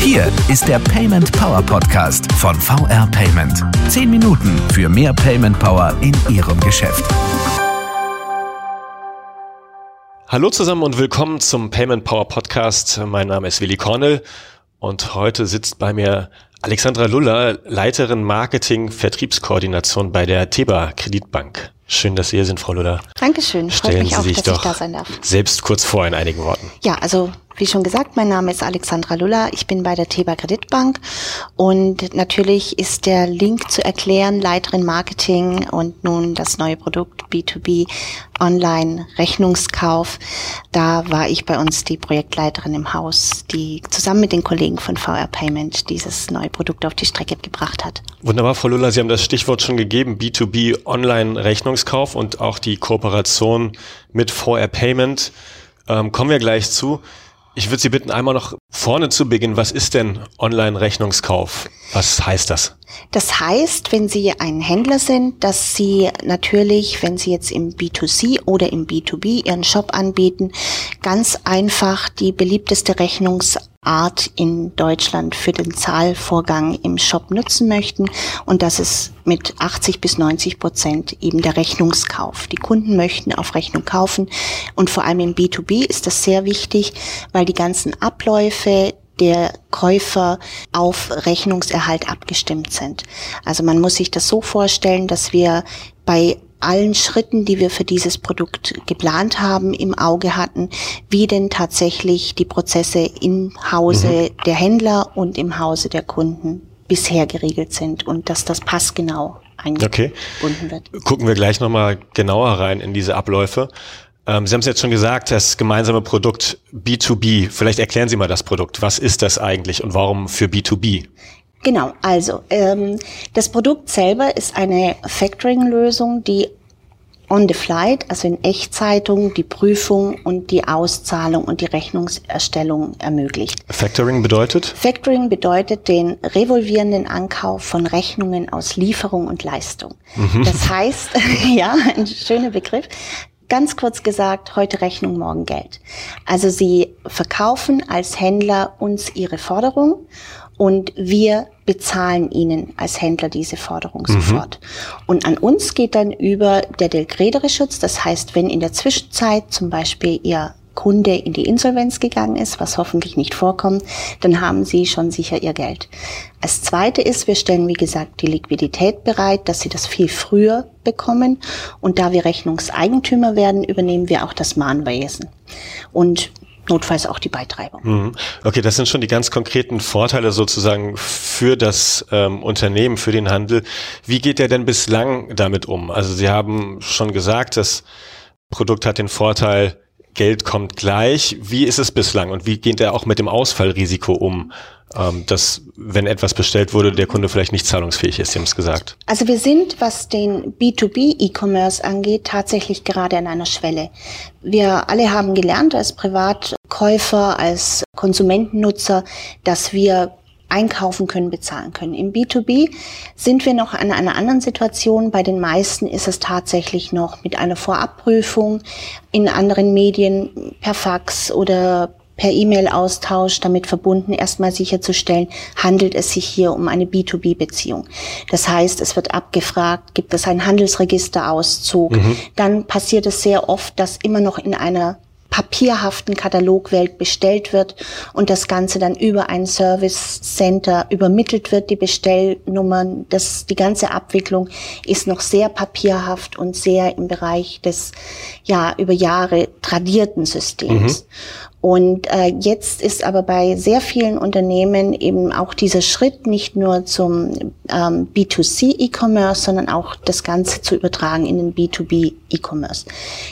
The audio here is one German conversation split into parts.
Hier ist der Payment Power Podcast von VR Payment. Zehn Minuten für mehr Payment Power in Ihrem Geschäft. Hallo zusammen und willkommen zum Payment Power Podcast. Mein Name ist Willi Cornell und heute sitzt bei mir Alexandra Luller, Leiterin Marketing Vertriebskoordination bei der Teba Kreditbank. Schön, dass Sie hier sind, Frau Luller. Dankeschön. Stellen Freut mich Sie auch, sich dass doch ich da sein darf. selbst kurz vor in einigen Worten. Ja, also wie schon gesagt, mein Name ist Alexandra Luller. Ich bin bei der Teba Kreditbank und natürlich ist der Link zu erklären, Leiterin Marketing und nun das neue Produkt B2B Online Rechnungskauf. Da war ich bei uns die Projektleiterin im Haus, die zusammen mit den Kollegen von VR Payment dieses neue Produkt auf die Strecke gebracht hat. Wunderbar, Frau Luller, Sie haben das Stichwort schon gegeben, B2B Online Rechnungskauf und auch die Kooperation mit VR Payment. Ähm, kommen wir gleich zu. Ich würde Sie bitten, einmal noch vorne zu beginnen. Was ist denn Online-Rechnungskauf? Was heißt das? Das heißt, wenn Sie ein Händler sind, dass Sie natürlich, wenn Sie jetzt im B2C oder im B2B Ihren Shop anbieten, ganz einfach die beliebteste Rechnungsart in Deutschland für den Zahlvorgang im Shop nutzen möchten. Und das ist mit 80 bis 90 Prozent eben der Rechnungskauf. Die Kunden möchten auf Rechnung kaufen. Und vor allem im B2B ist das sehr wichtig, weil die ganzen Abläufe, der Käufer auf Rechnungserhalt abgestimmt sind. Also man muss sich das so vorstellen, dass wir bei allen Schritten, die wir für dieses Produkt geplant haben, im Auge hatten, wie denn tatsächlich die Prozesse im Hause mhm. der Händler und im Hause der Kunden bisher geregelt sind und dass das passgenau eingebunden okay. wird. Gucken wir gleich nochmal genauer rein in diese Abläufe. Ähm, Sie haben es jetzt schon gesagt, das gemeinsame Produkt B2B. Vielleicht erklären Sie mal das Produkt. Was ist das eigentlich und warum für B2B? Genau, also ähm, das Produkt selber ist eine Factoring-Lösung, die on the flight, also in Echtzeitung, die Prüfung und die Auszahlung und die Rechnungserstellung ermöglicht. Factoring bedeutet? Factoring bedeutet den revolvierenden Ankauf von Rechnungen aus Lieferung und Leistung. Mhm. Das heißt, ja, ein schöner Begriff. Ganz kurz gesagt, heute Rechnung, morgen Geld. Also Sie verkaufen als Händler uns Ihre Forderung und wir bezahlen Ihnen als Händler diese Forderung mhm. sofort. Und an uns geht dann über der Delgredere-Schutz. Das heißt, wenn in der Zwischenzeit zum Beispiel Ihr Kunde in die Insolvenz gegangen ist, was hoffentlich nicht vorkommt, dann haben Sie schon sicher Ihr Geld. Als zweite ist, wir stellen, wie gesagt, die Liquidität bereit, dass Sie das viel früher bekommen. Und da wir Rechnungseigentümer werden, übernehmen wir auch das Mahnwesen. Und notfalls auch die Beitreibung. Mhm. Okay, das sind schon die ganz konkreten Vorteile sozusagen für das ähm, Unternehmen, für den Handel. Wie geht der denn bislang damit um? Also Sie haben schon gesagt, das Produkt hat den Vorteil, Geld kommt gleich. Wie ist es bislang und wie geht er auch mit dem Ausfallrisiko um, ähm, dass wenn etwas bestellt wurde, der Kunde vielleicht nicht zahlungsfähig ist, Sie haben es gesagt? Also wir sind, was den B2B-E-Commerce angeht, tatsächlich gerade an einer Schwelle. Wir alle haben gelernt als Privatkäufer, als Konsumentennutzer, dass wir einkaufen können, bezahlen können. Im B2B sind wir noch an einer anderen Situation. Bei den meisten ist es tatsächlich noch mit einer Vorabprüfung in anderen Medien per Fax oder per E-Mail-Austausch damit verbunden, erstmal sicherzustellen, handelt es sich hier um eine B2B-Beziehung. Das heißt, es wird abgefragt, gibt es einen Handelsregisterauszug. Mhm. Dann passiert es sehr oft, dass immer noch in einer papierhaften Katalogwelt bestellt wird und das Ganze dann über ein Service Center übermittelt wird, die Bestellnummern, das, die ganze Abwicklung ist noch sehr papierhaft und sehr im Bereich des, ja, über Jahre tradierten Systems. Mhm. Und äh, jetzt ist aber bei sehr vielen Unternehmen eben auch dieser Schritt nicht nur zum ähm, B2C E-Commerce, sondern auch das Ganze zu übertragen in den B2B E-Commerce.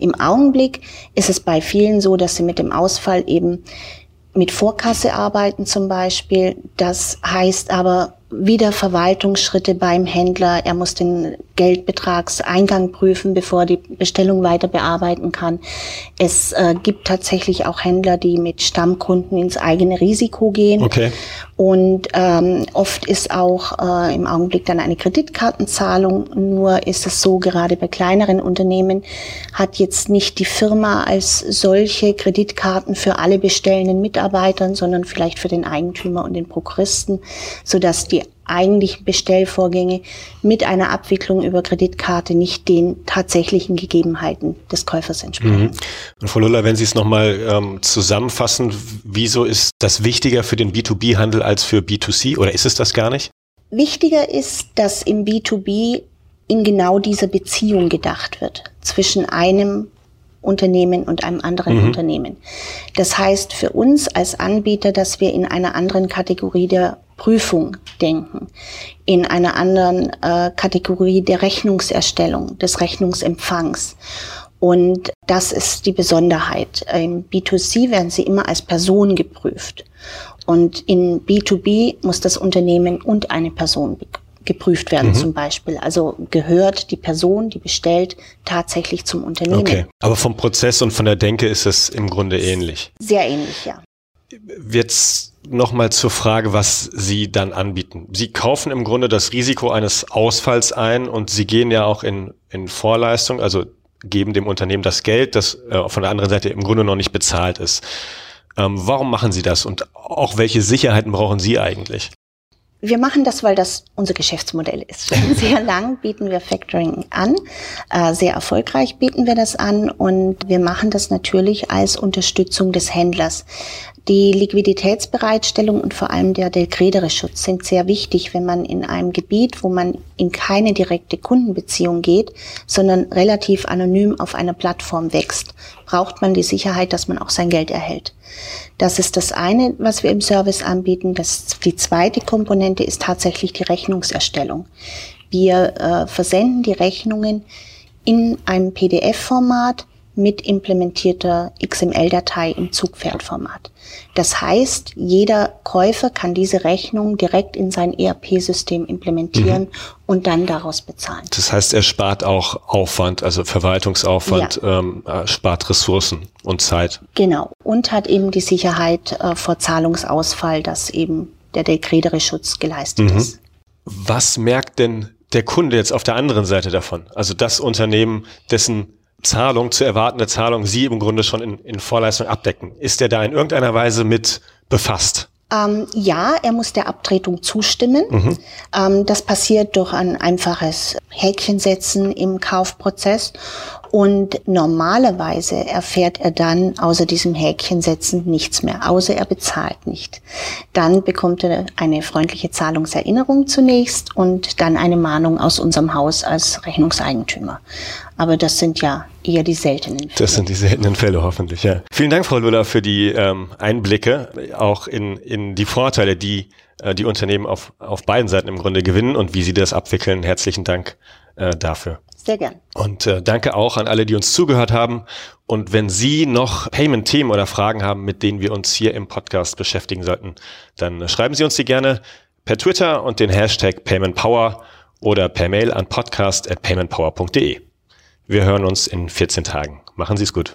Im Augenblick ist es bei vielen so, dass sie mit dem Ausfall eben mit Vorkasse arbeiten zum Beispiel. Das heißt aber, wieder Verwaltungsschritte beim Händler. Er muss den Geldbetragseingang prüfen, bevor er die Bestellung weiter bearbeiten kann. Es äh, gibt tatsächlich auch Händler, die mit Stammkunden ins eigene Risiko gehen. Okay. Und ähm, oft ist auch äh, im Augenblick dann eine Kreditkartenzahlung. Nur ist es so, gerade bei kleineren Unternehmen hat jetzt nicht die Firma als solche Kreditkarten für alle bestellenden Mitarbeitern, sondern vielleicht für den Eigentümer und den Prokuristen, sodass die eigentlichen Bestellvorgänge mit einer Abwicklung über Kreditkarte nicht den tatsächlichen Gegebenheiten des Käufers entsprechen. Mhm. Und Frau Luller, wenn Sie es nochmal ähm, zusammenfassen, wieso ist das wichtiger für den B2B-Handel als für B2C oder ist es das gar nicht? Wichtiger ist, dass im B2B in genau dieser Beziehung gedacht wird zwischen einem Unternehmen und einem anderen mhm. Unternehmen. Das heißt für uns als Anbieter, dass wir in einer anderen Kategorie der Prüfung denken, in einer anderen äh, Kategorie der Rechnungserstellung, des Rechnungsempfangs. Und das ist die Besonderheit. Im B2C werden sie immer als Person geprüft. Und in B2B muss das Unternehmen und eine Person geprüft werden mhm. zum Beispiel. Also gehört die Person, die bestellt, tatsächlich zum Unternehmen. Okay, aber vom Prozess und von der Denke ist es im Grunde ähnlich. Sehr ähnlich, ja. Jetzt nochmal zur Frage, was Sie dann anbieten. Sie kaufen im Grunde das Risiko eines Ausfalls ein und Sie gehen ja auch in, in Vorleistung, also geben dem Unternehmen das Geld, das äh, von der anderen Seite im Grunde noch nicht bezahlt ist. Ähm, warum machen Sie das und auch welche Sicherheiten brauchen Sie eigentlich? Wir machen das, weil das unser Geschäftsmodell ist. Sehr lang bieten wir Factoring an, äh, sehr erfolgreich bieten wir das an und wir machen das natürlich als Unterstützung des Händlers. Die Liquiditätsbereitstellung und vor allem der Delcredere-Schutz sind sehr wichtig, wenn man in einem Gebiet, wo man in keine direkte Kundenbeziehung geht, sondern relativ anonym auf einer Plattform wächst, braucht man die Sicherheit, dass man auch sein Geld erhält. Das ist das eine, was wir im Service anbieten. Das, die zweite Komponente ist tatsächlich die Rechnungserstellung. Wir äh, versenden die Rechnungen in einem PDF-Format mit implementierter XML-Datei im Zugpferdformat. Das heißt, jeder Käufer kann diese Rechnung direkt in sein ERP-System implementieren mhm. und dann daraus bezahlen. Das heißt, er spart auch Aufwand, also Verwaltungsaufwand, ja. ähm, äh, spart Ressourcen und Zeit. Genau. Und hat eben die Sicherheit äh, vor Zahlungsausfall, dass eben der Dekredere-Schutz geleistet mhm. ist. Was merkt denn der Kunde jetzt auf der anderen Seite davon? Also das Unternehmen, dessen Zahlung, zu erwartende Zahlung Sie im Grunde schon in, in Vorleistung abdecken. Ist der da in irgendeiner Weise mit befasst? Ähm, ja, er muss der Abtretung zustimmen. Mhm. Ähm, das passiert durch ein einfaches Häkchensetzen im Kaufprozess. Und normalerweise erfährt er dann außer diesem Häkchensetzen nichts mehr, außer er bezahlt nicht. Dann bekommt er eine freundliche Zahlungserinnerung zunächst und dann eine Mahnung aus unserem Haus als Rechnungseigentümer. Aber das sind ja eher die seltenen Fälle. Das sind die seltenen Fälle, hoffentlich, ja. Vielen Dank, Frau Luller, für die ähm, Einblicke, auch in, in die Vorteile, die äh, die Unternehmen auf, auf beiden Seiten im Grunde gewinnen und wie sie das abwickeln. Herzlichen Dank äh, dafür. Sehr gern. Und äh, danke auch an alle, die uns zugehört haben. Und wenn Sie noch Payment-Themen oder Fragen haben, mit denen wir uns hier im Podcast beschäftigen sollten, dann schreiben Sie uns die gerne per Twitter und den Hashtag PaymentPower oder per Mail an podcast@paymentpower.de. Wir hören uns in 14 Tagen. Machen Sie es gut.